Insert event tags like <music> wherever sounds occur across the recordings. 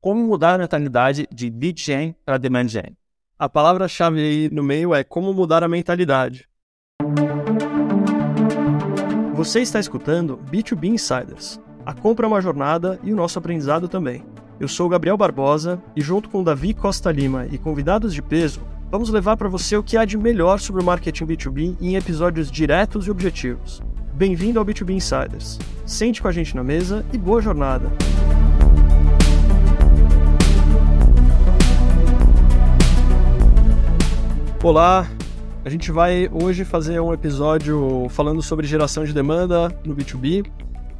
como mudar a mentalidade de lead gen para demand gen. A palavra-chave aí no meio é como mudar a mentalidade. Você está escutando B2B Insiders. A compra é uma jornada e o nosso aprendizado também. Eu sou Gabriel Barbosa e, junto com Davi Costa Lima e convidados de peso, vamos levar para você o que há de melhor sobre o marketing B2B em episódios diretos e objetivos. Bem-vindo ao B2B Insiders. Sente com a gente na mesa e boa jornada! Olá, a gente vai hoje fazer um episódio falando sobre geração de demanda no B2B,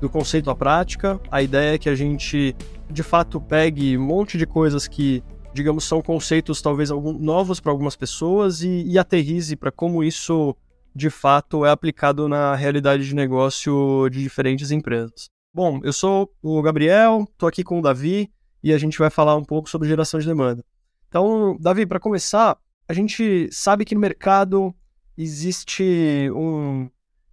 do conceito à prática. A ideia é que a gente, de fato, pegue um monte de coisas que, digamos, são conceitos talvez novos para algumas pessoas e, e aterrize para como isso, de fato, é aplicado na realidade de negócio de diferentes empresas. Bom, eu sou o Gabriel, estou aqui com o Davi e a gente vai falar um pouco sobre geração de demanda. Então, Davi, para começar, a gente sabe que no mercado existe um,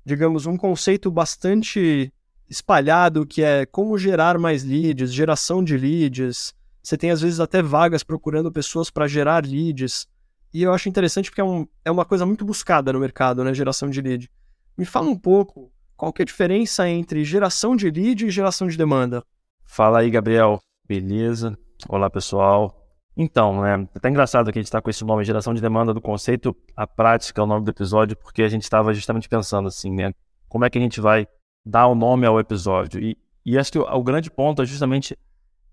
digamos, um conceito bastante espalhado que é como gerar mais leads, geração de leads. Você tem às vezes até vagas procurando pessoas para gerar leads. E eu acho interessante porque é, um, é uma coisa muito buscada no mercado, né? Geração de lead. Me fala um pouco qual que é a diferença entre geração de lead e geração de demanda. Fala aí, Gabriel. Beleza? Olá, pessoal. Então, né, é até engraçado que a gente está com esse nome, geração de demanda do conceito, a prática é o nome do episódio, porque a gente estava justamente pensando assim, né, como é que a gente vai dar o nome ao episódio. E, e acho que o, o grande ponto é justamente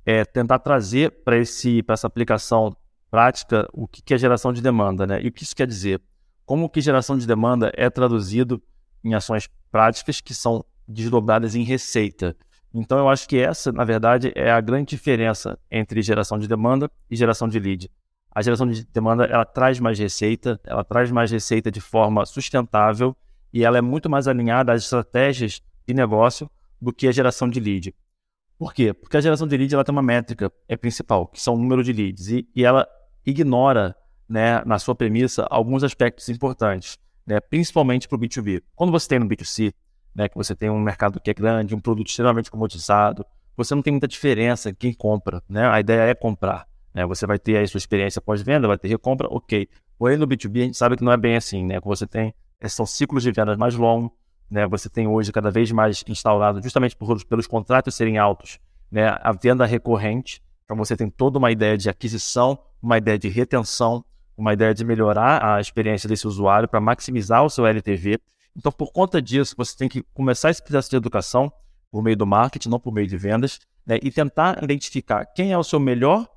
é, tentar trazer para essa aplicação prática o que, que é geração de demanda, né, e o que isso quer dizer. Como que geração de demanda é traduzido em ações práticas que são desdobradas em receita. Então, eu acho que essa, na verdade, é a grande diferença entre geração de demanda e geração de lead. A geração de demanda ela traz mais receita, ela traz mais receita de forma sustentável e ela é muito mais alinhada às estratégias de negócio do que a geração de lead. Por quê? Porque a geração de lead ela tem uma métrica é principal, que são o número de leads, e, e ela ignora, né, na sua premissa, alguns aspectos importantes, né, principalmente para o B2B. Quando você tem no B2C, né, que você tem um mercado que é grande, um produto extremamente comoditizado, você não tem muita diferença em quem compra, né? A ideia é comprar, né? Você vai ter aí sua experiência pós-venda, vai ter recompra, ok. Porém, no B2B a gente sabe que não é bem assim, né? Você tem, eh, são ciclos de vendas mais longos, né? Você tem hoje cada vez mais instaurado, justamente por, pelos contratos serem altos, né? A venda recorrente, então você tem toda uma ideia de aquisição, uma ideia de retenção, uma ideia de melhorar a experiência desse usuário para maximizar o seu LTV. Então, por conta disso, você tem que começar esse processo de educação por meio do marketing, não por meio de vendas, né? e tentar identificar quem é o seu melhor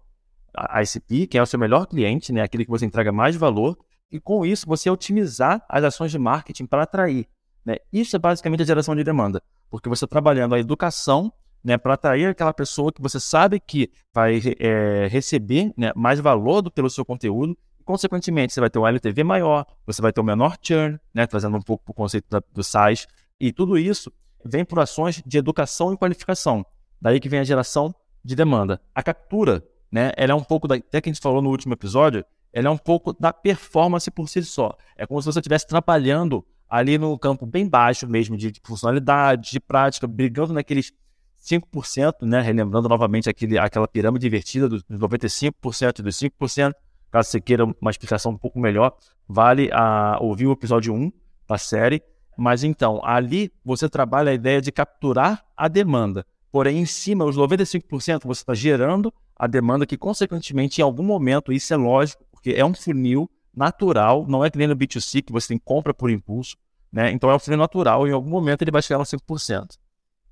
ICP, quem é o seu melhor cliente, né? aquele que você entrega mais valor, e com isso você otimizar as ações de marketing para atrair. Né? Isso é basicamente a geração de demanda, porque você trabalhando a educação né, para atrair aquela pessoa que você sabe que vai é, receber né, mais valor do, pelo seu conteúdo consequentemente, você vai ter um LTV maior, você vai ter um menor churn, né, trazendo um pouco para o conceito da, do SaaS, e tudo isso vem por ações de educação e qualificação. Daí que vem a geração de demanda. A captura, né, ela é um pouco, da, até que a gente falou no último episódio, ela é um pouco da performance por si só. É como se você estivesse trabalhando ali no campo bem baixo mesmo de, de funcionalidade, de prática, brigando naqueles 5%, né, relembrando novamente aquele, aquela pirâmide invertida dos 95% e dos 5%, Caso você queira uma explicação um pouco melhor, vale a ouvir o episódio 1 da série. Mas então, ali você trabalha a ideia de capturar a demanda. Porém, em cima, os 95% você está gerando a demanda que, consequentemente, em algum momento, isso é lógico, porque é um funil natural, não é que nem no B2C, que você tem compra por impulso, né? Então é um funil natural, e em algum momento ele vai chegar a 5%.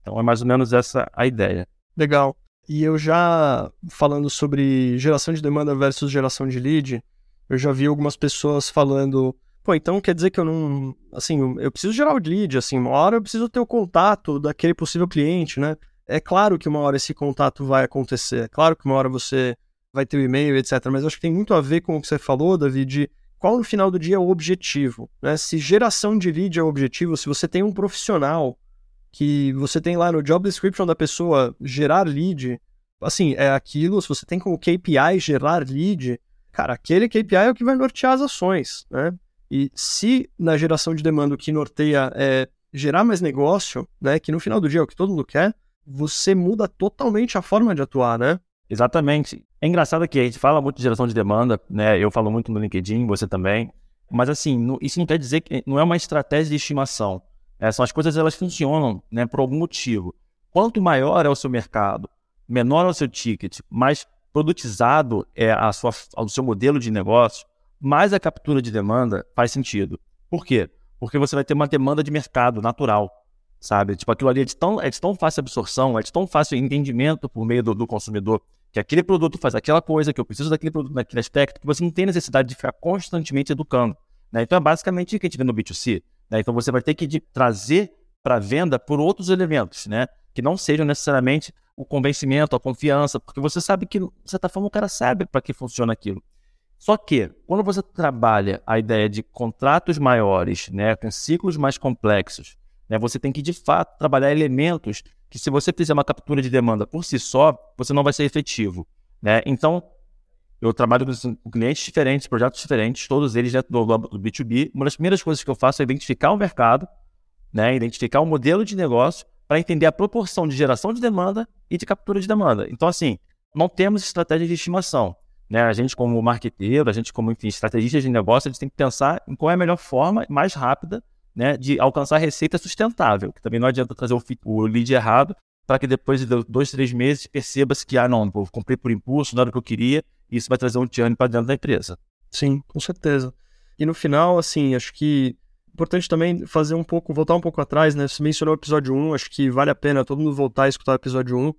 Então é mais ou menos essa a ideia. Legal. E eu já, falando sobre geração de demanda versus geração de lead, eu já vi algumas pessoas falando, pô, então quer dizer que eu não, assim, eu preciso gerar o lead, assim, uma hora eu preciso ter o contato daquele possível cliente, né? É claro que uma hora esse contato vai acontecer, é claro que uma hora você vai ter o e-mail, etc. Mas acho que tem muito a ver com o que você falou, David, de qual no final do dia é o objetivo, né? Se geração de lead é o objetivo, se você tem um profissional que você tem lá no job description da pessoa gerar lead, assim, é aquilo, se você tem como KPI gerar lead, cara, aquele KPI é o que vai nortear as ações, né? E se na geração de demanda o que norteia é gerar mais negócio, né, que no final do dia é o que todo mundo quer, você muda totalmente a forma de atuar, né? Exatamente. É engraçado que a gente fala muito de geração de demanda, né? Eu falo muito no LinkedIn, você também. Mas assim, isso não quer dizer que não é uma estratégia de estimação. É, são as coisas elas funcionam, né, por algum motivo. Quanto maior é o seu mercado, menor é o seu ticket, mais produtizado é a sua, o seu modelo de negócio, mais a captura de demanda faz sentido. Por quê? Porque você vai ter uma demanda de mercado natural, sabe? Tipo, aquilo ali é de tão, é de tão fácil absorção, é de tão fácil entendimento por meio do, do consumidor, que aquele produto faz aquela coisa, que eu preciso daquele produto naquele aspecto, que você não tem necessidade de ficar constantemente educando. Né? Então é basicamente o que a gente vê no B2C. Né? Então você vai ter que trazer para venda por outros elementos, né? que não sejam necessariamente o convencimento, a confiança, porque você sabe que, de certa forma, o cara sabe para que funciona aquilo. Só que, quando você trabalha a ideia de contratos maiores, né, com ciclos mais complexos, né, você tem que, de fato, trabalhar elementos que, se você fizer uma captura de demanda por si só, você não vai ser efetivo. Né? Então, eu trabalho com clientes diferentes, projetos diferentes, todos eles dentro do, do B2B. Uma das primeiras coisas que eu faço é identificar o mercado, né, identificar o modelo de negócio para entender a proporção de geração de demanda e de captura de demanda. Então, assim, não temos estratégia de estimação. Né? A gente, como marqueteiro, a gente, como enfim, estrategista de negócio, a gente tem que pensar em qual é a melhor forma mais rápida né, de alcançar receita sustentável. Que também não adianta trazer o, o lead errado para que depois de dois, três meses perceba-se que, ah, não, eu comprei por impulso, não era o que eu queria, isso vai trazer um churn para dentro da empresa. Sim, com certeza. E no final, assim, acho que importante também fazer um pouco, voltar um pouco atrás, né? Você mencionou o episódio 1, acho que vale a pena todo mundo voltar a escutar o episódio 1,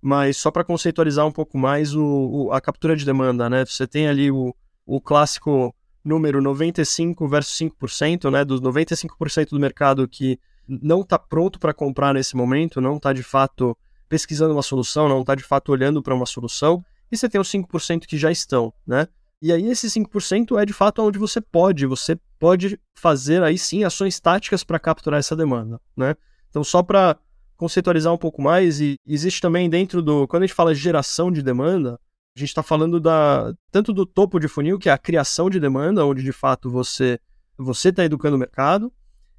mas só para conceitualizar um pouco mais o, o, a captura de demanda, né? Você tem ali o, o clássico número 95 versus 5%, né? Dos 95% do mercado que não está pronto para comprar nesse momento, não está de fato pesquisando uma solução, não está de fato olhando para uma solução, e você tem os 5% que já estão, né? E aí esse 5% é de fato onde você pode, você pode fazer aí sim ações táticas para capturar essa demanda, né? Então só para conceitualizar um pouco mais, e existe também dentro do, quando a gente fala geração de demanda, a gente está falando da tanto do topo de funil, que é a criação de demanda, onde de fato você você está educando o mercado,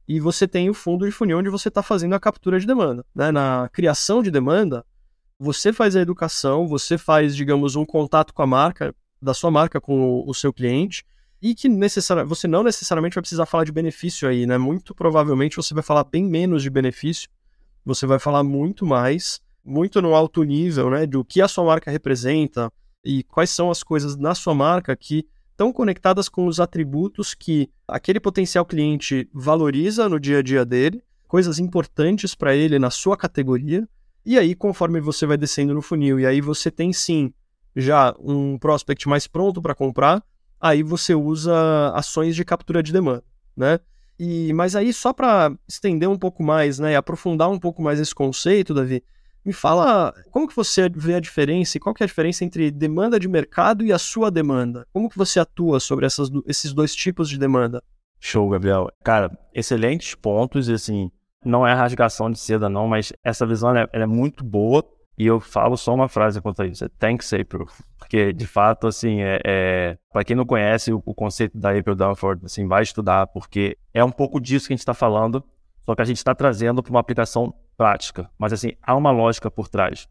e você tem o fundo de funil onde você está fazendo a captura de demanda. Né? Na criação de demanda, você faz a educação, você faz, digamos, um contato com a marca, da sua marca com o, seu cliente e que necessari você não necessariamente vai precisar falar de benefício aí, né? Muito provavelmente você vai falar bem menos de benefício, você vai falar muito mais, muito no alto nível, né? Do que a sua marca representa e quais são as coisas na sua marca que estão conectadas com os atributos que aquele potencial cliente valoriza no dia a dia dele, coisas importantes para ele na sua categoria. E aí, conforme você vai descendo no funil, e aí você tem sim já um prospect mais pronto para comprar, aí você usa ações de captura de demanda, né? E, mas aí, só para estender um pouco mais, né, e aprofundar um pouco mais esse conceito, Davi, me fala como que você vê a diferença e qual que é a diferença entre demanda de mercado e a sua demanda? Como que você atua sobre essas, esses dois tipos de demanda? Show, Gabriel. Cara, excelentes pontos, assim, não é rasgação de seda não, mas essa visão é, é muito boa e eu falo só uma frase quanto a isso: é thanks, April. Porque, de fato, assim, é, é para quem não conhece o, o, conceito da April Dunford, assim, vai estudar, porque é um pouco disso que a gente está falando, só que a gente está trazendo para uma aplicação prática. Mas, assim, há uma lógica por trás.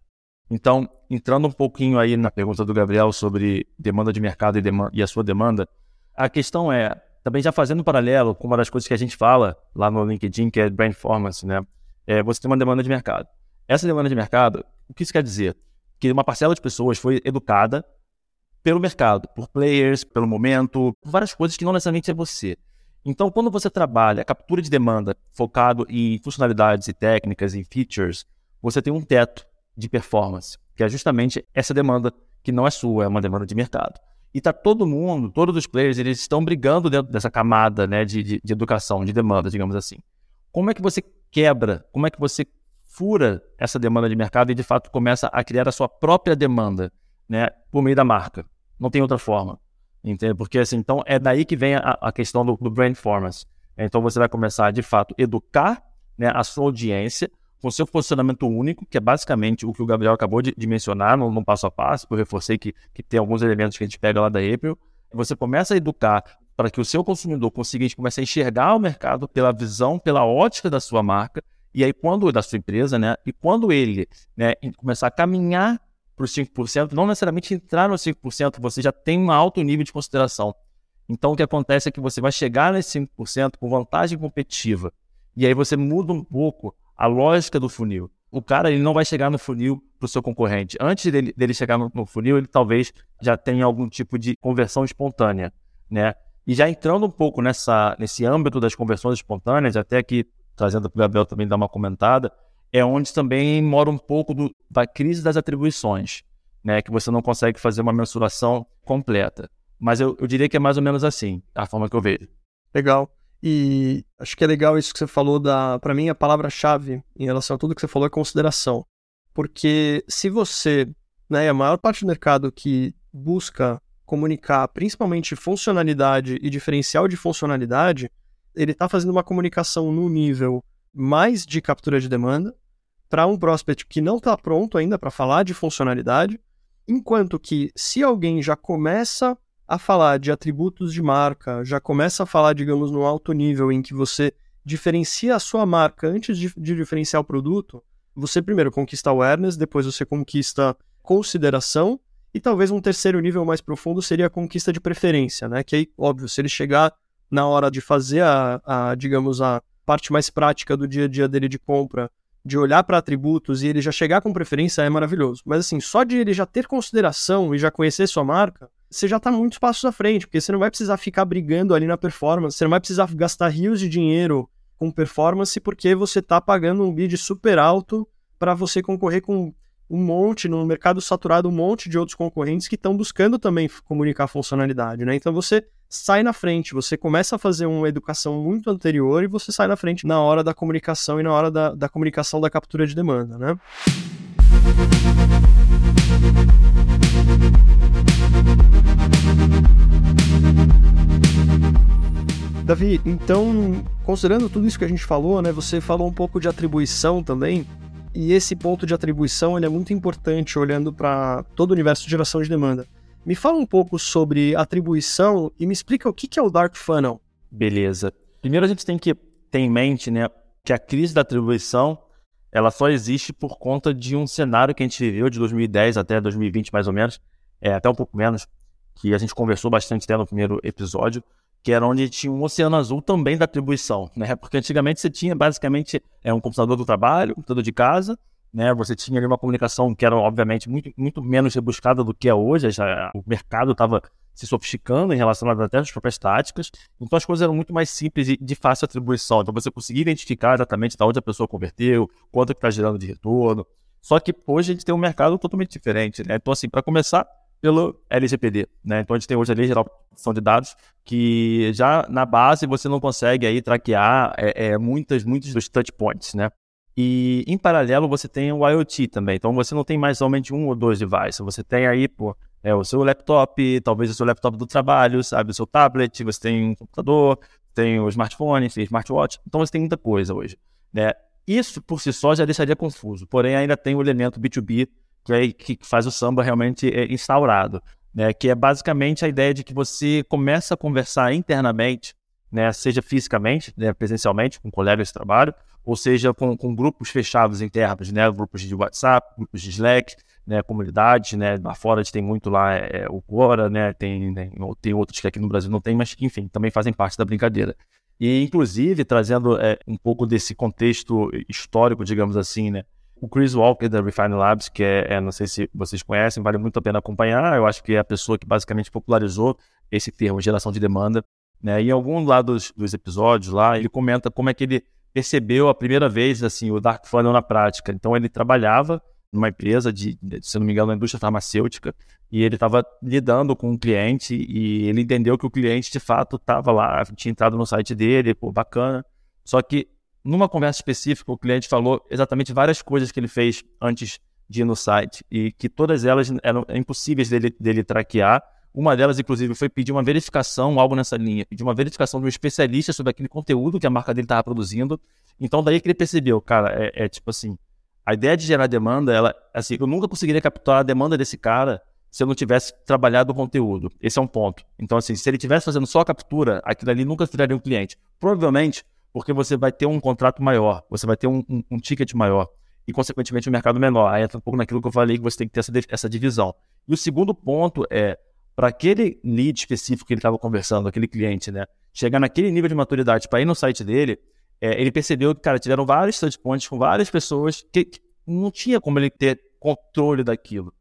Então, entrando um pouquinho aí na pergunta do Gabriel sobre demanda de mercado e, demanda, e a sua demanda, a questão é, também já fazendo um paralelo com uma das coisas que a gente fala lá no LinkedIn, que é Brand Performance, né? É, você tem uma demanda de mercado. Essa demanda de mercado, o que isso quer dizer? Que uma parcela de pessoas foi educada pelo mercado, por players, pelo momento, por várias coisas que não necessariamente é você. Então, quando você trabalha a captura de demanda focado em funcionalidades e técnicas e features, você tem um teto de performance, que é justamente essa demanda que não é sua, é uma demanda de mercado. E tá todo mundo, todos os players, eles estão brigando dentro dessa camada né, de, de, de educação, de demanda, digamos assim. Como é que você quebra, como é que você fura essa demanda de mercado e de fato começa a criar a sua própria demanda, né, por meio da marca. Não tem outra forma, entende? Porque assim, então é daí que vem a, a questão do, do brand performance. Então você vai começar de fato educar, né, a sua audiência com seu posicionamento único, que é basicamente o que o Gabriel acabou de, de mencionar no, no, passo a passo, eu reforcei que, que tem alguns elementos que a gente pega lá da April. Você começa a educar para que o seu consumidor consiga comece a enxergar o mercado pela visão, pela ótica da sua marca, e aí, quando da sua empresa, né? E quando ele né, começar a caminhar para os 5%, não necessariamente entrar nos 5%, você já tem um alto nível de consideração. Então, o que acontece é que você vai chegar nesse 5% com vantagem competitiva. E aí você muda um pouco a lógica do funil. O cara ele não vai chegar no funil para o seu concorrente. Antes dele, dele chegar no, no, funil, ele talvez já tenha algum tipo de conversão espontânea, né? E já entrando um pouco nessa, nesse âmbito das conversões espontâneas, até que trazendo para o Gabriel também dar uma comentada, é onde também mora um pouco do, da crise das atribuições, né? Que você não consegue fazer uma mensuração completa. Mas eu, eu diria que é mais ou menos assim, a forma que eu vejo. Legal. E acho que é legal isso que você falou da, para mim a palavra-chave em relação a tudo que você falou é consideração. Porque se você, né, a maior parte do mercado que busca comunicar principalmente funcionalidade e diferencial de funcionalidade, ele está fazendo uma comunicação no nível mais de captura de demanda para um prospect que não está pronto ainda para falar de funcionalidade, enquanto que se alguém já começa a falar de atributos de marca, já começa a falar, digamos, no alto nível em que você diferencia a sua marca antes de, de diferenciar o produto, você primeiro conquista awareness, depois você conquista consideração e talvez um terceiro nível mais profundo seria a conquista de preferência, né? Que aí, óbvio, se ele chegar na hora de fazer a, a digamos, a parte mais prática do dia a dia dele de compra, de olhar para atributos e ele já chegar com preferência é maravilhoso. Mas assim, só de ele já ter consideração e já conhecer sua marca, você já está muitos passos à frente, porque você não vai precisar ficar brigando ali na performance, você não vai precisar gastar rios de dinheiro com performance, porque você está pagando um bid super alto para você concorrer com um monte, no mercado saturado, um monte de outros concorrentes que estão buscando também comunicar funcionalidade, né? Então você sai na frente, você começa a fazer uma educação muito anterior e você sai na frente na hora da comunicação e na hora da, da comunicação da captura de demanda, né? Davi, então, considerando tudo isso que a gente falou, né, você falou um pouco de atribuição também, e esse ponto de atribuição ele é muito importante olhando para todo o universo de geração de demanda. Me fala um pouco sobre atribuição e me explica o que é o Dark Funnel. Beleza. Primeiro a gente tem que ter em mente né, que a crise da atribuição ela só existe por conta de um cenário que a gente viveu de 2010 até 2020 mais ou menos, é, até um pouco menos, que a gente conversou bastante até no primeiro episódio, que era onde tinha um oceano azul também da atribuição, né? Porque antigamente você tinha basicamente é, um computador do trabalho, um computador de casa, né? Você tinha ali uma comunicação que era obviamente muito, muito menos rebuscada do que é hoje, já, o mercado estava se sofisticando em relação até às próprias táticas, então as coisas eram muito mais simples e de fácil atribuição, então você conseguia identificar exatamente de onde a pessoa converteu, quanto que está gerando de retorno, só que hoje a gente tem um mercado totalmente diferente, né? Então assim, para começar, pelo LGPD, né? Então a gente tem hoje a Lei Geral de Proteção de Dados, que já na base você não consegue aí traquear é, é, muitas, muitos dos touch points, né? E em paralelo você tem o IoT também, então você não tem mais somente um ou dois devices, você tem aí, pô, é, o seu laptop, talvez o seu laptop do trabalho, sabe, o seu tablet, você tem um computador, tem o smartphone, tem smartwatch, então você tem muita coisa hoje, né? Isso por si só já deixaria confuso, porém ainda tem o elemento B2B que, é, que faz o samba realmente é, instaurado, né? Que é basicamente a ideia de que você começa a conversar internamente, né? Seja fisicamente, né? presencialmente, com colegas de trabalho, ou seja, com, com grupos fechados internos, né? Grupos de WhatsApp, grupos de Slack, né? Comunidades, né? Lá fora a gente tem muito lá é, o Quora, né? Tem, tem, tem outros que aqui no Brasil não tem, mas enfim, também fazem parte da brincadeira. E, inclusive, trazendo é, um pouco desse contexto histórico, digamos assim, né? O Chris Walker da Refine Labs, que é, é, não sei se vocês conhecem, vale muito a pena acompanhar. Eu acho que é a pessoa que basicamente popularizou esse termo, geração de demanda. Né? Em algum lá dos, dos episódios lá, ele comenta como é que ele percebeu a primeira vez assim o Dark Funnel na prática. Então ele trabalhava numa empresa de, se não me engano, na indústria farmacêutica, e ele estava lidando com um cliente e ele entendeu que o cliente de fato estava lá, tinha entrado no site dele, pô, bacana. Só que numa conversa específica, o cliente falou exatamente várias coisas que ele fez antes de ir no site e que todas elas eram impossíveis dele, dele traquear. Uma delas, inclusive, foi pedir uma verificação, algo nessa linha, pedir uma verificação de um especialista sobre aquele conteúdo que a marca dele estava produzindo. Então, daí que ele percebeu, cara, é, é, tipo assim, a ideia de gerar demanda, ela, assim, eu nunca conseguiria capturar a demanda desse cara se eu não tivesse trabalhado o conteúdo. Esse é um ponto. Então, assim, se ele tivesse fazendo só a captura, aquilo ali nunca viraria um cliente. Provavelmente porque você vai ter um contrato maior, você vai ter um, um, um ticket maior. e, consequentemente, um mercado menor. Aí entra um pouco naquilo que eu falei, que você tem que ter essa, essa divisão. E o segundo ponto é, para aquele lead específico que ele estava conversando, aquele cliente, né, chegar naquele nível de maturidade para ir no site dele, é, ele percebeu que, cara, tiveram vários touchpoints com várias pessoas que, que não tinha como ele ter controle daquilo.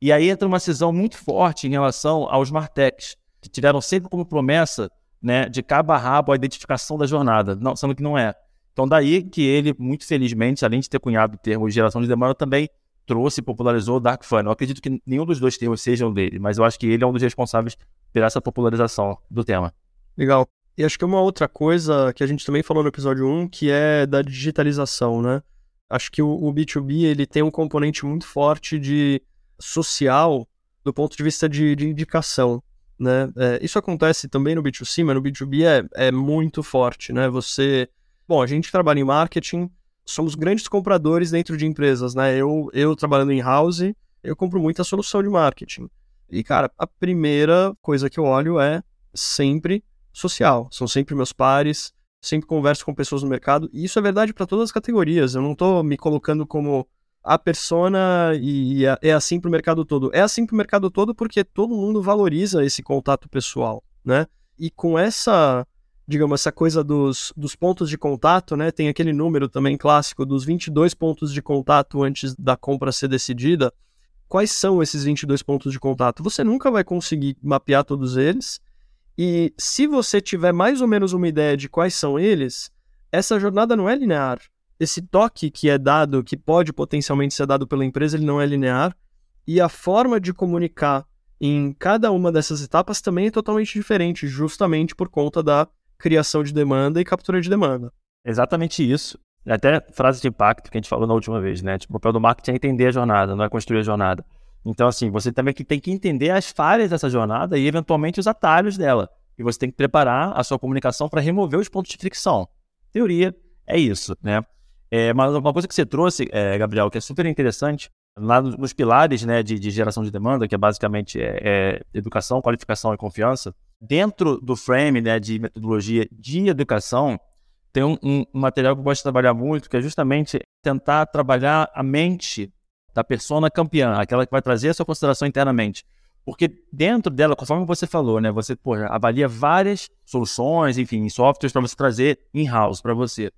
E aí entra uma cisão muito forte em relação aos Martechs, que tiveram sempre como promessa né, de cabo a rabo a identificação da jornada, não, sendo que não é. Então, daí que ele, muito felizmente, além de ter cunhado o termo geração de demanda, também trouxe e popularizou o Dark Funnel. Eu acredito que nenhum dos dois termos sejam dele, mas eu acho que ele é um dos responsáveis por essa popularização do tema. Legal. E acho que uma outra coisa que a gente também falou no episódio 1, que é da digitalização, né? Acho que o, o B2B ele tem um componente muito forte de social do ponto de vista de, de indicação. Né? É, isso acontece também no B2C, mas no B2B é, é muito forte. Né? Você. Bom, a gente trabalha em marketing, somos grandes compradores dentro de empresas. Né? Eu, eu trabalhando em house, eu compro muita solução de marketing. E, cara, a primeira coisa que eu olho é sempre social. São sempre meus pares, sempre converso com pessoas no mercado. E isso é verdade para todas as categorias. Eu não estou me colocando como a persona e é assim para o mercado todo. É assim para o mercado todo porque todo mundo valoriza esse contato pessoal, né? E com essa, digamos, essa coisa dos, dos pontos de contato, né? Tem aquele número também clássico dos 22 pontos de contato antes da compra ser decidida. Quais são esses 22 pontos de contato? Você nunca vai conseguir mapear todos eles. E se você tiver mais ou menos uma ideia de quais são eles, essa jornada não é linear esse toque que é dado, que pode potencialmente ser dado pela empresa, ele não é linear, e a forma de comunicar em cada uma dessas etapas também é totalmente diferente, justamente por conta da criação de demanda e captura de demanda. Exatamente isso. Até frase de impacto que a gente falou na última vez, né? Tipo, o papel do marketing é entender a jornada, não é construir a jornada. Então, assim, você também tem que entender as falhas dessa jornada e, eventualmente, os atalhos dela. E você tem que preparar a sua comunicação para remover os pontos de fricção. Teoria é isso, né? É, mas uma coisa que você trouxe, é, Gabriel, que é super interessante, lá nos pilares né, de, de geração de demanda, que é basicamente é, é, educação, qualificação e confiança, dentro do frame né, de metodologia de educação, tem um, um, material que eu gosto de trabalhar muito, que é justamente tentar trabalhar a mente da persona campeã, aquela que vai trazer a sua consideração internamente. Porque dentro dela, conforme você falou, né, você pô, avalia várias soluções, enfim, softwares para você trazer in-house para você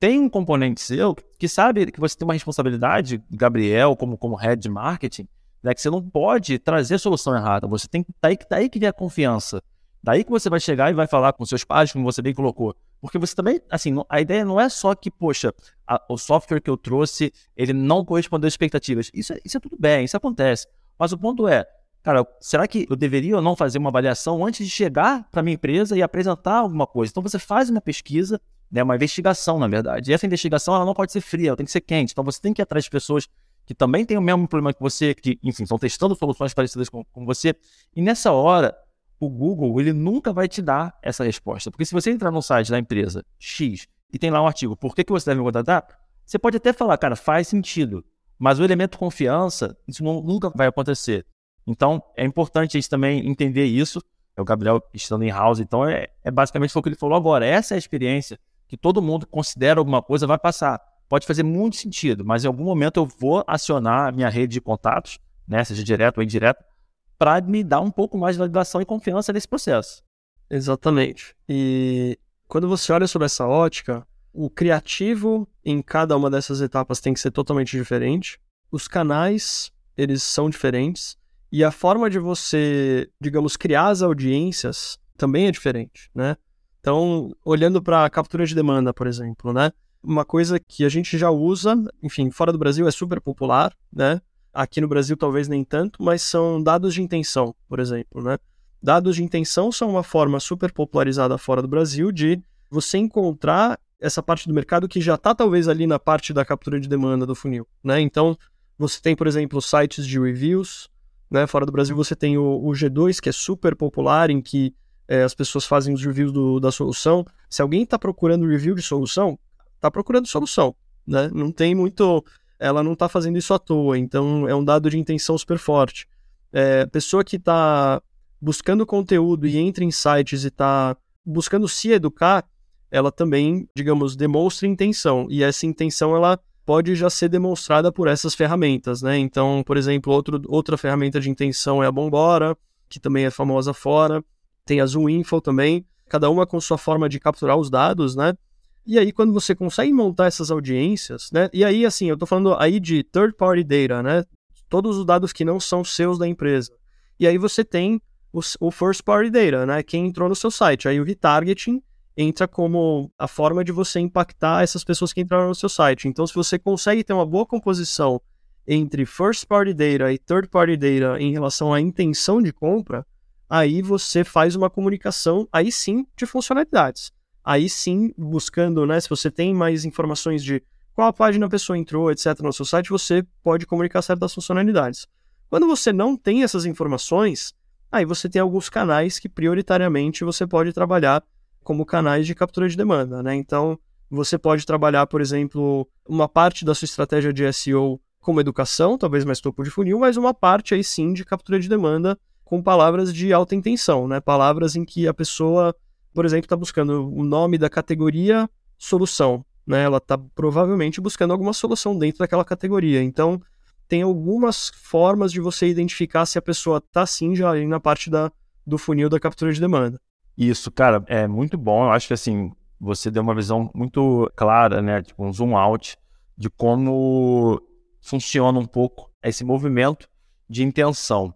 tem um componente seu que sabe que você tem uma responsabilidade, Gabriel, como, como head de marketing, né, que você não pode trazer a solução errada. Você tem que. Daí, daí que vem a confiança. Daí que você vai chegar e vai falar com seus pais, como você bem colocou. Porque você também, assim, a ideia não é só que, poxa, a, o software que eu trouxe, ele não correspondeu às expectativas. Isso, é, isso é tudo bem, isso acontece. Mas o ponto é, cara, será que eu deveria ou não fazer uma avaliação antes de chegar para minha empresa e apresentar alguma coisa? Então você faz uma pesquisa, né, uma investigação, na verdade. E essa investigação ela não pode ser fria, ela tem que ser quente. Então você tem que ir atrás de pessoas que também têm o mesmo problema que você, que, enfim, estão testando soluções parecidas com, com você. E nessa hora, o Google ele nunca vai te dar essa resposta. Porque se você entrar no site da empresa X e tem lá um artigo, por que, que você deve me contratar? Você pode até falar, cara, faz sentido. Mas o elemento confiança, isso não, nunca vai acontecer. Então, é importante a gente também entender isso. É o Gabriel estando em house, então é, é basicamente o que ele falou agora. Essa é a experiência que todo mundo considera alguma coisa vai passar. Pode fazer muito sentido, mas em algum momento eu vou acionar a minha rede de contatos, né, seja direto ou indireto, para me dar um pouco mais de validação e confiança nesse processo. Exatamente. E quando você olha sobre essa ótica, o criativo em cada uma dessas etapas tem que ser totalmente diferente. Os canais, eles são diferentes. E a forma de você, digamos, criar as audiências também é diferente, né? Então, olhando para a captura de demanda, por exemplo, né? Uma coisa que a gente já usa, enfim, fora do Brasil é super popular, né? Aqui no Brasil talvez nem tanto, mas são dados de intenção, por exemplo, né? Dados de intenção são uma forma super popularizada fora do Brasil de você encontrar essa parte do mercado que já está talvez ali na parte da captura de demanda do funil, né? Então, você tem, por exemplo, sites de reviews, né? Fora do Brasil você tem o, o G2, que é super popular, em que é, as pessoas fazem os reviews do, da solução. Se alguém está procurando review de solução, está procurando solução, né? Não tem muito, ela não está fazendo isso à toa. Então é um dado de intenção super forte. É, pessoa que está buscando conteúdo e entra em sites e está buscando se educar, ela também, digamos, demonstra intenção. E essa intenção ela pode já ser demonstrada por essas ferramentas, né? Então, por exemplo, outro, outra ferramenta de intenção é a Bombora, que também é famosa fora. Tem a Zoom também, cada uma com sua forma de capturar os dados, né? E aí, quando você consegue montar essas audiências, né? E aí, assim, eu tô falando aí de third party data, né? Todos os dados que não são seus da empresa. E aí você tem o, o first party data, né? Quem entrou no seu site. Aí o retargeting entra como a forma de você impactar essas pessoas que entraram no seu site. Então, se você consegue ter uma boa composição entre first party data e third party data em relação à intenção de compra, aí você faz uma comunicação, aí sim, de funcionalidades. Aí sim, buscando, né, se você tem mais informações de qual página a pessoa entrou, etc, no seu site, você pode comunicar certas funcionalidades. Quando você não tem essas informações, aí você tem alguns canais que prioritariamente você pode trabalhar como canais de captura de demanda, né? Então, você pode trabalhar, por exemplo, uma parte da sua estratégia de SEO como educação, talvez mais topo de funil, mas uma parte aí sim de captura de demanda com palavras de alta intenção, né? Palavras em que a pessoa, por exemplo, está buscando o nome da categoria solução, né? Ela está provavelmente buscando alguma solução dentro daquela categoria. Então, tem algumas formas de você identificar se a pessoa está sim já ali na parte da, do funil da captura de demanda. Isso, cara, é muito bom. Eu acho que assim, você deu uma visão muito clara, né? Tipo, um zoom out de como funciona um pouco esse movimento de intenção.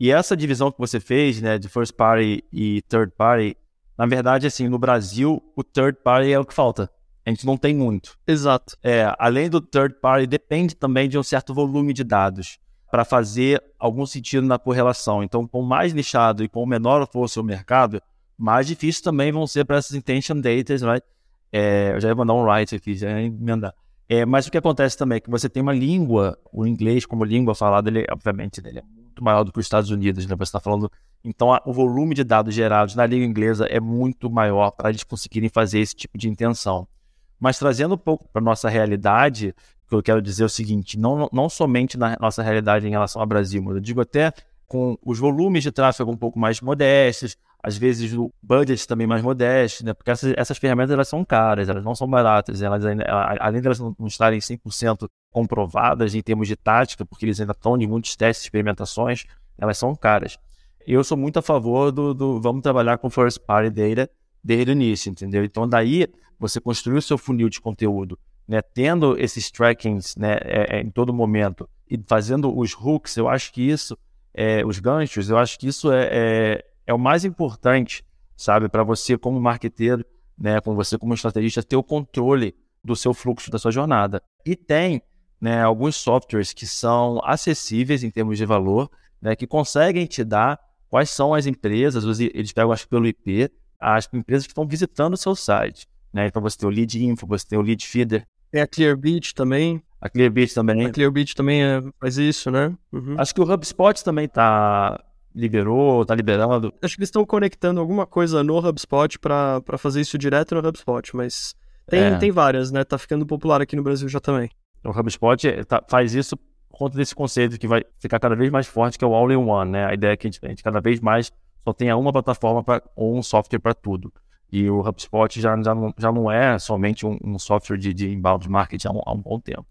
E essa divisão que você fez, né, de first party e third party, na verdade, assim, no Brasil, o third party é o que falta. A gente não tem muito. Exato. É, além do third party, depende também de um certo volume de dados para fazer algum sentido na correlação. Então, com mais lixado e com menor for o seu mercado, mais difícil também vão ser para essas intention data, right? É, eu já ia mandar um write aqui, já ia emendar. É, mas o que acontece também é que você tem uma língua, o inglês como língua falada, ele, obviamente, ele é muito maior do que os Estados Unidos, né? Você está falando. Então, a, o volume de dados gerados na língua inglesa é muito maior para eles conseguirem fazer esse tipo de intenção. Mas trazendo um pouco para nossa realidade, que eu quero dizer é o seguinte: não, não somente na nossa realidade em relação ao Brasil, mas eu digo até com os volumes de tráfego um pouco mais modestos, às vezes o budget também mais modesto, né? Porque essas, essas ferramentas elas são caras, elas não são baratas, elas ainda, além de elas não, estarem 100% comprovadas em termos de tática, porque eles ainda estão em muitos testes, experimentações, elas são caras. Eu sou muito a favor do, do vamos trabalhar com first party data desde o início, entendeu? Então daí você construir o seu funil de conteúdo, né, tendo esses trackings, né, é, é, em todo momento e fazendo os hooks, eu acho que isso, é, os ganchos, eu acho que isso é, é o mais importante, sabe, para você como marqueteiro, né, com você como estrategista ter o controle do seu fluxo da sua jornada. E tem, né, alguns softwares que são acessíveis em termos de valor, né, que conseguem te dar quais são as empresas, eles pegam acho pelo IP, as empresas que estão visitando o seu site, né? Então você tem o lead info, você tem o lead feeder. Tem a Clearbit também. A Clearbit também. A Clearbit também é, faz isso, né? Uhum. Acho que o HubSpot também está liberou, tá liberando. Acho que eles estão conectando alguma coisa no HubSpot para fazer isso direto no HubSpot, mas tem, é. tem várias, né? Tá ficando popular aqui no Brasil já também. O HubSpot é, tá, faz isso por conta desse conceito que vai ficar cada vez mais forte, que é o all-in-one, né? A ideia é que a gente, a gente, cada vez mais só tenha uma plataforma pra, ou um software para tudo. E o HubSpot já, já, não, já não é somente um, um software de, de inbound marketing há um, há um bom tempo.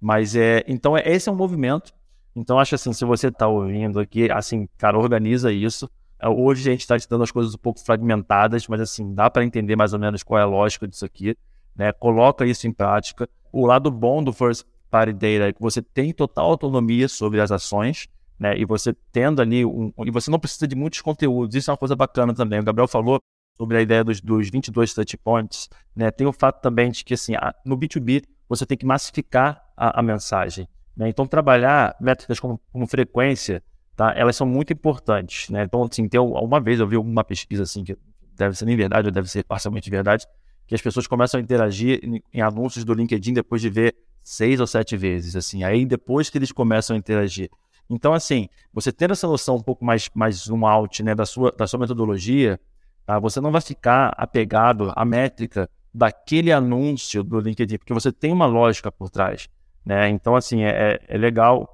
Mas é, então é, esse é um movimento então, acho assim, se você está ouvindo aqui, assim, cara, organiza isso. É, hoje a gente está te dando as coisas um pouco fragmentadas, mas assim, dá para entender mais ou menos qual é a lógica disso aqui. Né? Coloca isso em prática. O lado bom do First Party Data é que você tem total autonomia sobre as ações, né? E você tendo ali, um, e você não precisa de muitos conteúdos. Isso é uma coisa bacana também. O Gabriel falou sobre a ideia dos, dos 22 touch points, né? Tem o fato também de que, assim, no B2B, você tem que massificar a, a mensagem. Né? Então, trabalhar métricas como, como, frequência, tá? elas são muito importantes. Né? Então, assim, tem, uma vez eu vi uma pesquisa assim, que deve ser nem verdade, ou deve ser parcialmente verdade, que as pessoas começam a interagir em, em anúncios do LinkedIn depois de ver seis ou sete vezes. assim Aí, depois que eles começam a interagir. Então, assim, você tendo essa noção um pouco mais, mais zoom out né, da, sua, da sua metodologia, tá? você não vai ficar apegado à métrica daquele anúncio do LinkedIn, porque você tem uma lógica por trás. Né? Então, assim, é, é legal.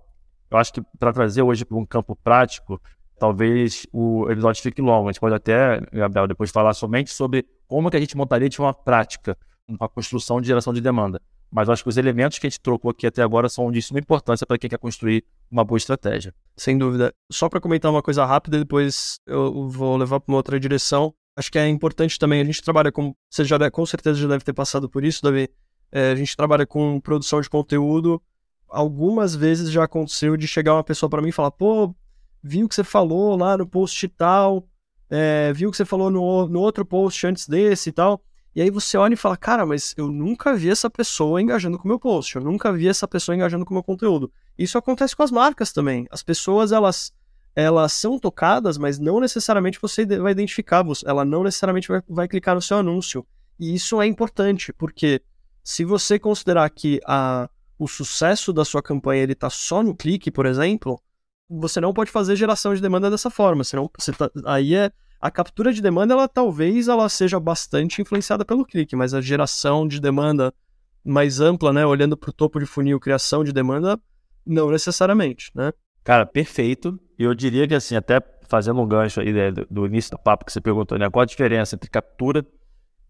Eu acho que para trazer hoje para um campo prático, talvez o episódio fique longo. A gente pode até, Gabriel, depois falar somente sobre como que a gente montaria de uma prática uma construção de geração de demanda. Mas acho que os elementos que a gente trocou aqui até agora são de suma importância para quem quer construir uma boa estratégia. Sem dúvida. Só para comentar uma coisa rápida, depois eu vou levar para uma outra direção. Acho que é importante também, a gente trabalha com, você já com certeza já deve ter passado por isso, Davi. É, a gente trabalha com produção de conteúdo. Algumas vezes já aconteceu de chegar uma pessoa para mim e falar, pô, vi o que você falou lá no post tal, é, viu o que você falou no, no outro post antes desse e tal. E aí você olha e fala, cara, mas eu nunca vi essa pessoa engajando com o meu post, eu nunca vi essa pessoa engajando com o meu conteúdo. Isso acontece com as marcas também. As pessoas, elas elas são tocadas, mas não necessariamente você vai identificar, ela não necessariamente vai, vai clicar no seu anúncio. E isso é importante, porque se você considerar que a, o sucesso da sua campanha ele está só no clique, por exemplo, você não pode fazer geração de demanda dessa forma. Senão, você tá, aí é a captura de demanda, ela talvez ela seja bastante influenciada pelo clique, mas a geração de demanda mais ampla, né, olhando para o topo de funil, criação de demanda, não necessariamente, né? Cara, perfeito. Eu diria que, assim, até fazendo um gancho aí né, do, início do papo que você perguntou, né? Qual a diferença entre captura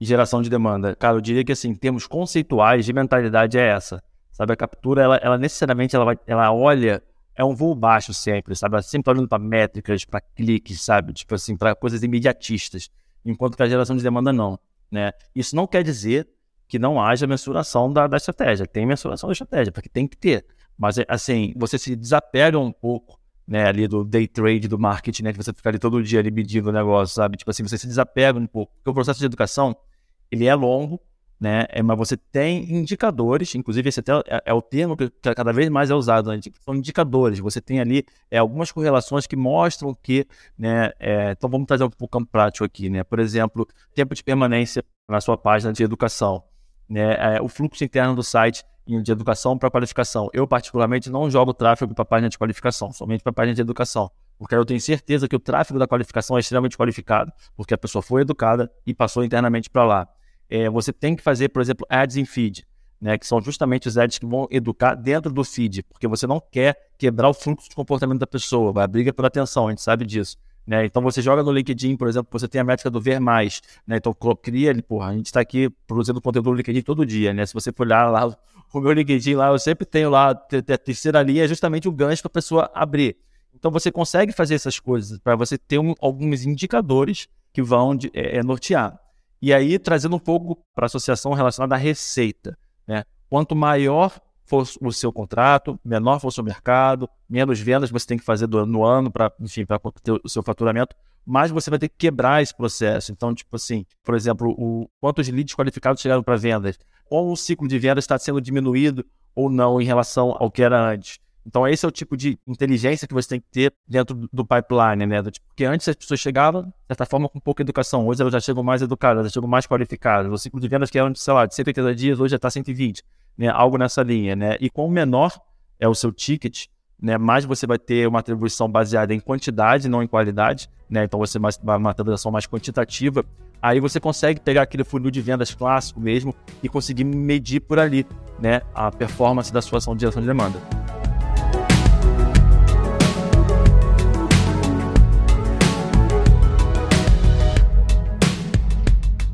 e geração de demanda? Cara, eu diria que, assim, em termos conceituais de mentalidade é essa. Sabe, a captura, ela, ela necessariamente, ela, vai, ela olha, é um voo baixo sempre, sabe? Ela sempre tá olhando para métricas, para cliques, sabe? Tipo assim, para coisas imediatistas. Enquanto que a geração de demanda não, né? Isso não quer dizer que não haja mensuração da, da estratégia. Tem mensuração da estratégia, porque tem que ter. Mas, assim, você se desapega um pouco, né, ali do day trade, do marketing, né, que você fica ali todo dia ali medindo o negócio, sabe? Tipo assim, você se desapega um pouco. Porque o processo de educação, ele é longo, né, é, mas você tem indicadores, inclusive esse até é, é o termo que cada vez mais é usado, né, são indicadores. Você tem ali é, algumas correlações que mostram que, né, é, então vamos trazer um pouco campo prático aqui, né, por exemplo, tempo de permanência na sua página de educação, né, é, o fluxo interno do site de educação para qualificação. Eu, particularmente, não jogo tráfego para página de qualificação, somente para página de educação. Porque eu tenho certeza que o tráfego da qualificação é extremamente qualificado, porque a pessoa foi educada e passou internamente para lá. É, você tem que fazer, por exemplo, ads em feed, né, que são justamente os ads que vão educar dentro do feed, porque você não quer quebrar o fluxo de comportamento da pessoa, vai briga por atenção, a gente sabe disso. Né? Então você joga no LinkedIn, por exemplo, você tem a métrica do ver mais. Né? Então cria porra, a gente está aqui produzindo conteúdo no LinkedIn todo dia, né? Se você for olhar lá o meu LinkedIn lá, eu sempre tenho lá a terceira linha, é justamente o gancho para a pessoa abrir. Então você consegue fazer essas coisas para você ter um, alguns indicadores que vão de, é, é, nortear. E aí trazendo um pouco para a associação relacionada à receita. Né? Quanto maior for o seu contrato, menor for o seu mercado, menos vendas você tem que fazer do, no ano para, enfim, para ter o seu faturamento, mais você vai ter que quebrar esse processo. Então, tipo assim, por exemplo, o, quantos leads qualificados chegaram para vendas? Ou o ciclo de vendas está sendo diminuído ou não em relação ao que era antes. Então, esse é o tipo de inteligência que você tem que ter dentro do pipeline, né? Tipo, porque antes as pessoas chegavam, de certa forma, com pouca educação. Hoje elas já chegam mais educadas, já chegam mais qualificadas. O ciclo de vendas que era, sei lá, de 180 dias, hoje já está 120 né, algo nessa linha, né? E quanto menor é o seu ticket, né, mais você vai ter uma atribuição baseada em quantidade, não em qualidade, né? Então você vai uma atribuição mais quantitativa. Aí você consegue pegar aquele funil de vendas clássico mesmo e conseguir medir por ali, né, a performance da sua ação de geração de demanda.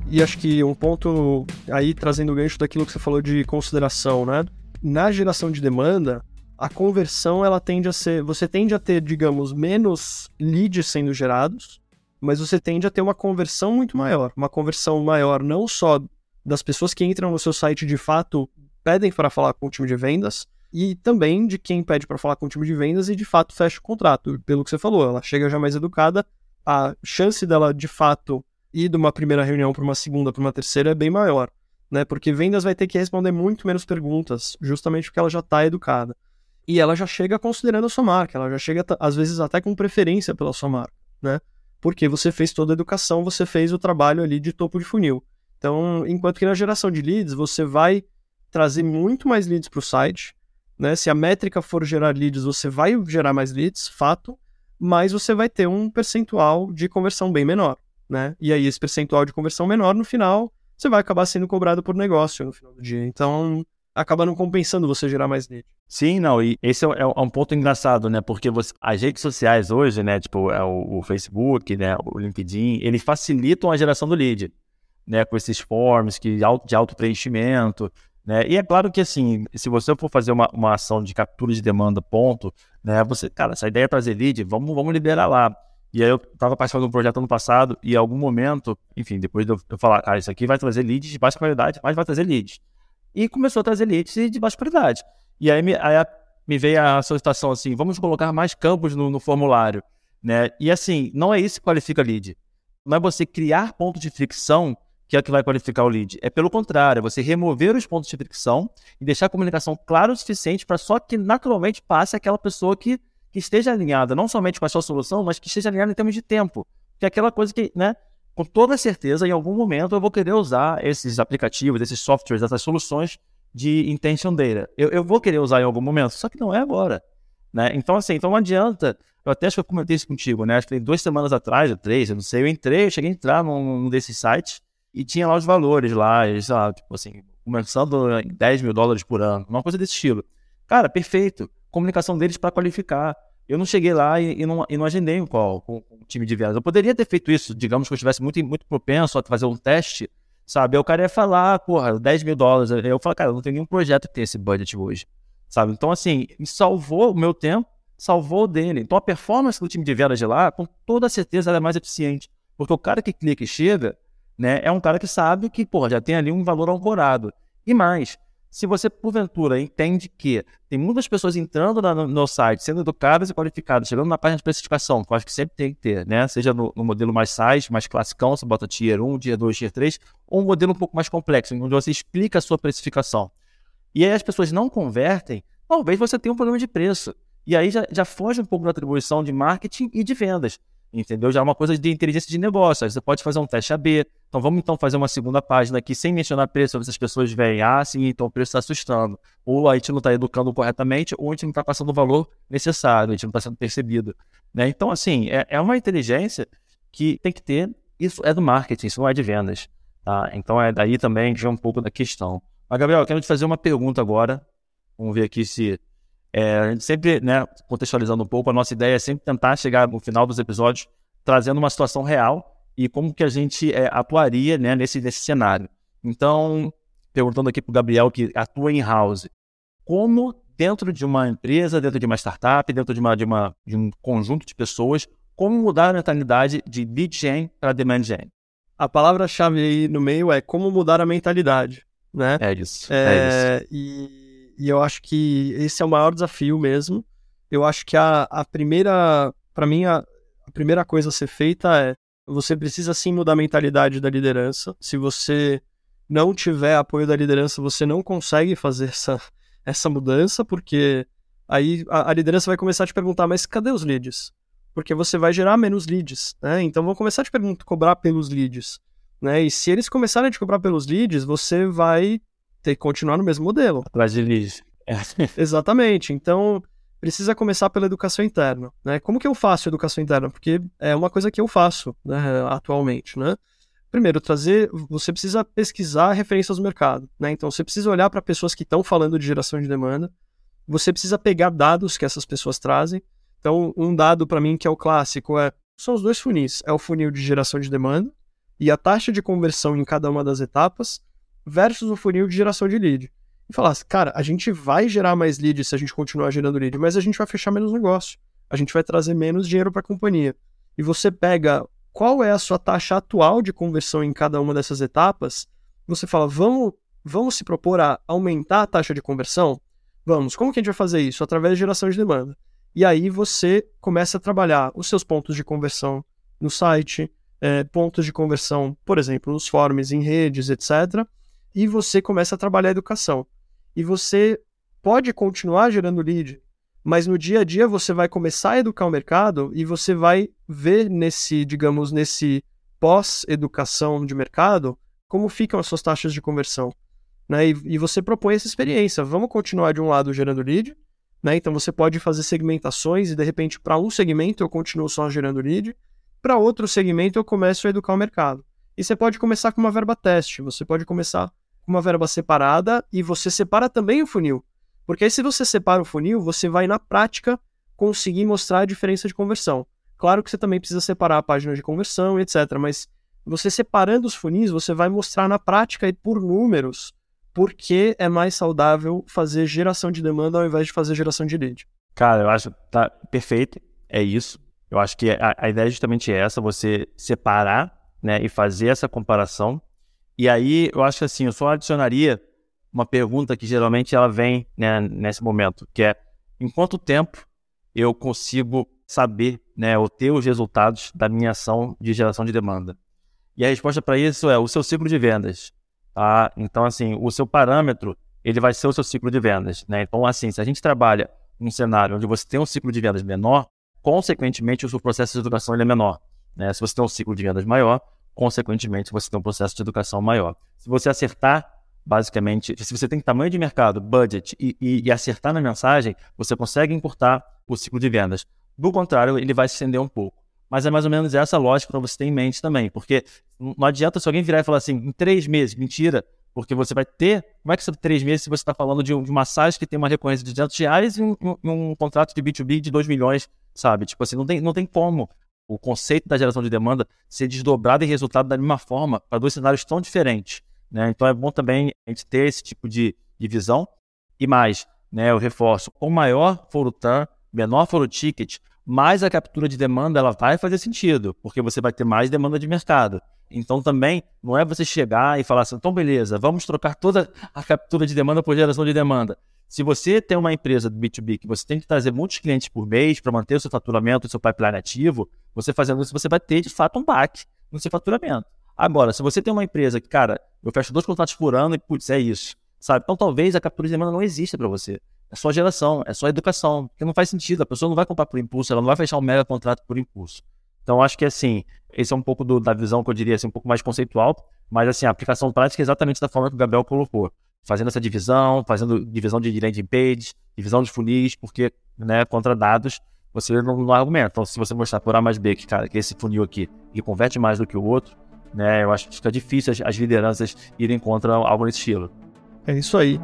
E acho que um ponto aí trazendo o gancho daquilo que você falou de consideração, né? Na geração de demanda, a conversão ela tende a ser, você tende a ter, digamos, menos leads sendo gerados, mas você tende a ter uma conversão muito maior, uma conversão maior não só das pessoas que entram no seu site de fato pedem para falar com o time de vendas, e também de quem pede para falar com o time de vendas e de fato fecha o contrato. Pelo que você falou, ela chega já mais educada, a chance dela de fato ir de uma primeira reunião para uma segunda, para uma terceira é bem maior, né? Porque vendas vai ter que responder muito menos perguntas, justamente porque ela já está educada. E ela já chega considerando a sua marca, ela já chega às vezes até com preferência pela sua marca, né? Porque você fez toda a educação, você fez o trabalho ali de topo de funil. Então, enquanto que na geração de leads, você vai trazer muito mais leads para o site, né? Se a métrica for gerar leads, você vai gerar mais leads, fato, mas você vai ter um percentual de conversão bem menor né? E aí esse percentual de conversão menor no final, você vai acabar sendo cobrado por negócio no final do dia. Então, acaba não compensando você gerar mais lead. Sim, não, e esse é, é, é, um ponto engraçado, né? Porque você, as redes sociais hoje, né, tipo, é o, o, Facebook, né, o LinkedIn, eles facilitam a geração do lead, né, com esses forms que, de auto preenchimento, Né? E é claro que, assim, se você for fazer uma, uma ação de captura de demanda, ponto, né? Você, cara, essa ideia é trazer lead, vamos, vamos liberar lá. E aí eu estava participando de um projeto ano passado e em algum momento, enfim, depois de eu falar, cara, isso aqui vai trazer leads de baixa qualidade, mas vai trazer leads. E começou a trazer leads de baixa qualidade. E aí me, aí me veio a solicitação assim, vamos colocar mais campos no, no formulário, né? E assim, não é isso que qualifica lead. Não é você criar pontos de fricção que é o que vai qualificar o lead. É pelo contrário, é você remover os pontos de fricção e deixar a comunicação clara o suficiente para só que naturalmente passe aquela pessoa que, que esteja alinhada, não somente com a sua solução, mas que esteja alinhada em termos de tempo. Que é aquela coisa que, né, com toda certeza, em algum momento eu vou querer usar esses aplicativos, esses softwares, essas soluções de intention data. Eu, eu vou querer usar em algum momento, só que não é agora. Né? Então, assim, então não adianta. Eu até acho que eu comentei isso contigo, né? Acho que duas semanas atrás, ou três, eu não sei. Eu entrei, eu cheguei a entrar num, num desses sites e tinha lá os valores lá, sei lá, tipo assim, começando em 10 mil dólares por ano, uma coisa desse estilo. Cara, perfeito. Comunicação deles para qualificar. Eu não cheguei lá e, e, não, e não agendei um call com, o time de vendas. Eu poderia ter feito isso, digamos que eu estivesse muito, muito propenso a fazer um teste, sabe? Aí o cara ia falar, porra, 10 mil dólares. Eu falo, cara, eu não tenho nenhum projeto que tenha esse budget hoje, sabe? Então, assim, me salvou o meu tempo, salvou o dele. Então, a performance do time de vendas de lá, com toda certeza, é mais eficiente. Porque o cara que clica e chega, né, é um cara que sabe que, pô, já tem ali um valor ancorado. E mais, se você, porventura, entende que tem muitas pessoas entrando no, no site, sendo educadas e qualificadas, chegando na página de precificação, que eu acho que sempre tem que ter, né? Seja no, no modelo mais size, mais classicão, você bota Tier 1, Tier 2, Tier 3, ou um modelo um pouco mais complexo, onde você explica a sua precificação. E aí as pessoas não convertem, talvez você tenha um problema de preço. E aí já, já foge um pouco da atribuição de marketing e de vendas. Entendeu? Já é uma coisa de inteligência de negócio. Você pode fazer um teste AB. Então vamos então fazer uma segunda página aqui sem mencionar preço, para as pessoas veem, ah, sim, então o preço está assustando. Ou a gente não está educando corretamente, ou a gente não está passando o valor necessário, a gente não está sendo percebido. Né? Então, assim, é, é uma inteligência que tem que ter. Isso é do marketing, isso não é de vendas. Tá? Então é daí também que vem um pouco da questão. Mas, Gabriel, eu quero te fazer uma pergunta agora. Vamos ver aqui se é, a gente sempre, né, contextualizando um pouco, a nossa ideia é sempre tentar chegar no final dos episódios trazendo uma situação real e como que a gente é, atuaria né, nesse, nesse cenário. Então, perguntando aqui para o Gabriel, que atua em house, como dentro de uma empresa, dentro de uma startup, dentro de, uma, de, uma, de um conjunto de pessoas, como mudar a mentalidade de lead gen para demand gen? A palavra-chave aí no meio é como mudar a mentalidade, né? É isso. É, é isso. E e eu acho que esse é o maior desafio mesmo. Eu acho que a, a primeira, para mim, a, a primeira coisa a ser feita é você precisa sim mudar a mentalidade da liderança. Se você não tiver apoio da liderança, você não consegue fazer essa, essa mudança, porque aí a, a liderança vai começar a te perguntar, mas cadê os leads? Porque você vai gerar menos leads, né? Então vão começar a te perguntar, cobrar pelos leads, né? E se eles começarem a te cobrar pelos leads, você vai ter que continuar no mesmo modelo. Atrás de leads. É. <laughs> Exatamente. Então, precisa começar pela educação interna. Né? Como que eu faço educação interna? Porque é uma coisa que eu faço né, atualmente. Né? Primeiro, trazer. Você precisa pesquisar referências do mercado. Né? Então, você precisa olhar para pessoas que estão falando de geração de demanda. Você precisa pegar dados que essas pessoas trazem. Então, um dado para mim que é o clássico é são os dois funis. É o funil de geração de demanda e a taxa de conversão em cada uma das etapas versus o funil de geração de lead. E falar, cara, a gente vai gerar mais leads se a gente continuar gerando lead, mas a gente vai fechar menos negócio. A gente vai trazer menos dinheiro para a companhia. E você pega qual é a sua taxa atual de conversão em cada uma dessas etapas, você fala, vamos, vamos se propor a aumentar a taxa de conversão? Vamos. Como que a gente vai fazer isso? Através de geração de demanda. E aí você começa a trabalhar os seus pontos de conversão no site, é, pontos de conversão, por exemplo, nos forms, em redes, etc e você começa a trabalhar a educação. E você pode continuar gerando lead, mas no dia a dia você vai começar a educar o mercado e você vai ver nesse, digamos, nesse pós-educação de mercado como ficam as suas taxas de conversão. Né? E, e, você propõe essa experiência. Vamos continuar de um lado gerando lead, né? Então você pode fazer segmentações e de repente para um segmento eu continuo só gerando lead, para outro segmento eu começo a educar o mercado. E você pode começar com uma verba teste, você pode começar uma verba separada e você separa também o funil. Porque aí, se você separa o funil, você vai na prática conseguir mostrar a diferença de conversão. Claro que você também precisa separar a página de conversão, etc. Mas você separando os funis, você vai mostrar na prática e por números por que é mais saudável fazer geração de demanda ao invés de fazer geração de lead? Cara, eu acho tá perfeito, é isso. Eu acho que a, a ideia é justamente essa, você separar né, e fazer essa comparação. E aí, eu acho que assim, eu só adicionaria uma pergunta que geralmente ela vem né, nesse momento, que é em quanto tempo eu consigo saber né, ou ter os resultados da minha ação de geração de demanda? E a resposta para isso é o seu ciclo de vendas. Tá? Então, assim, o seu parâmetro ele vai ser o seu ciclo de vendas. Né? Então, assim, se a gente trabalha num cenário onde você tem um ciclo de vendas menor, consequentemente o seu processo de educação ele é menor. Né? Se você tem um ciclo de vendas maior, consequentemente você tem um processo de educação maior. Se você acertar, basicamente, se você tem tamanho de mercado, budget e, e, e acertar na mensagem, você consegue encurtar o ciclo de vendas. Do contrário, ele vai se estender um pouco. Mas é mais ou menos essa lógica para você ter em mente também, porque não adianta se alguém virar e falar assim, em três meses, mentira, porque você vai ter. Como é que são três meses se você está falando de, uma SaaS que tem uma recorrência de 200 reais e um, um, um, contrato de B2B de 2 milhões, sabe? Tipo assim, não tem, não tem como o conceito da geração de demanda ser desdobrado em resultado da mesma forma para dois cenários tão diferentes. Né? Então é bom também a gente ter esse tipo de, de visão. E mais, né, eu reforço, quanto maior for o TAM, menor for o ticket, mais a captura de demanda ela vai fazer sentido, porque você vai ter mais demanda de mercado. Então também não é você chegar e falar assim, então beleza, vamos trocar toda a captura de demanda por geração de demanda. Se você tem uma empresa B2B que você tem que trazer muitos clientes por mês para manter o seu faturamento, o seu pipeline ativo, você fazendo isso, você vai ter de fato um baque no seu faturamento. Agora, se você tem uma empresa que, cara, eu fecho dois contratos por ano e, putz, é isso, sabe? Então talvez a captura de demanda não exista para você. É só geração, é só educação, porque não faz sentido. A pessoa não vai comprar por impulso, ela não vai fechar um mega contrato por impulso. Então, acho que assim, esse é um pouco do, da visão que eu diria assim, um pouco mais conceitual, mas assim, a aplicação prática é exatamente da forma que o Gabriel colocou. Fazendo essa divisão, fazendo divisão de landing page, divisão de funis, porque, né, contra dados, você não, não argumenta. Então, se você mostrar por A mais B que, cara, que esse funil aqui converte mais do que o outro, né, eu acho que fica difícil as, as lideranças irem contra algo nesse estilo. É isso aí.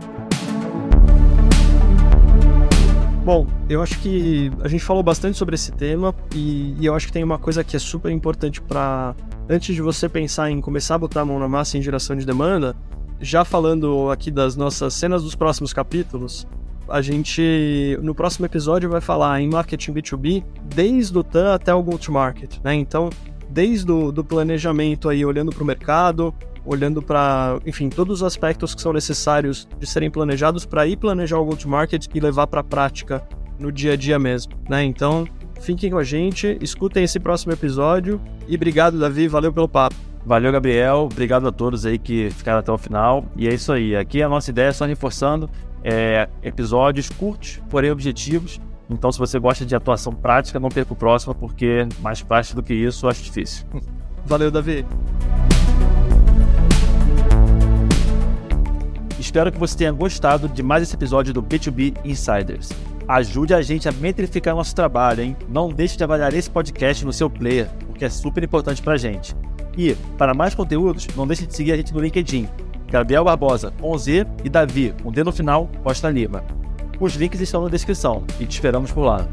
Bom, eu acho que a gente falou bastante sobre esse tema e, e eu acho que tem uma coisa que é super importante para antes de você pensar em começar a botar a mão na massa em geração de demanda, já falando aqui das nossas cenas dos próximos capítulos, a gente no próximo episódio vai falar em marketing B2B desde o TAM até o go-to-market, né? Então, desde o do planejamento aí olhando para o mercado, olhando para, enfim, todos os aspectos que são necessários de serem planejados para ir planejar o go-to-market e levar para a prática no dia a dia mesmo, né? Então, fiquem com a gente, escutem esse próximo episódio e obrigado, Davi, valeu pelo papo. Valeu, Gabriel. Obrigado a todos aí que ficaram até o final. E é isso aí. Aqui a nossa ideia, só reforçando, é episódios curtos, porém objetivos. Então, se você gosta de atuação prática, não perca o próximo, porque mais prático do que isso, eu acho difícil. <laughs> Valeu, Davi. Espero que você tenha gostado de mais esse episódio do B2B Insiders. Ajude a gente a metrificar nosso trabalho, hein? Não deixe de avaliar esse podcast no seu player, porque é super importante pra gente. E, para mais conteúdos, não deixe de seguir a gente no LinkedIn. Gabriel Barbosa, com Z, e Davi, com D no final, Costa Lima. Os links estão na descrição e te esperamos por lá.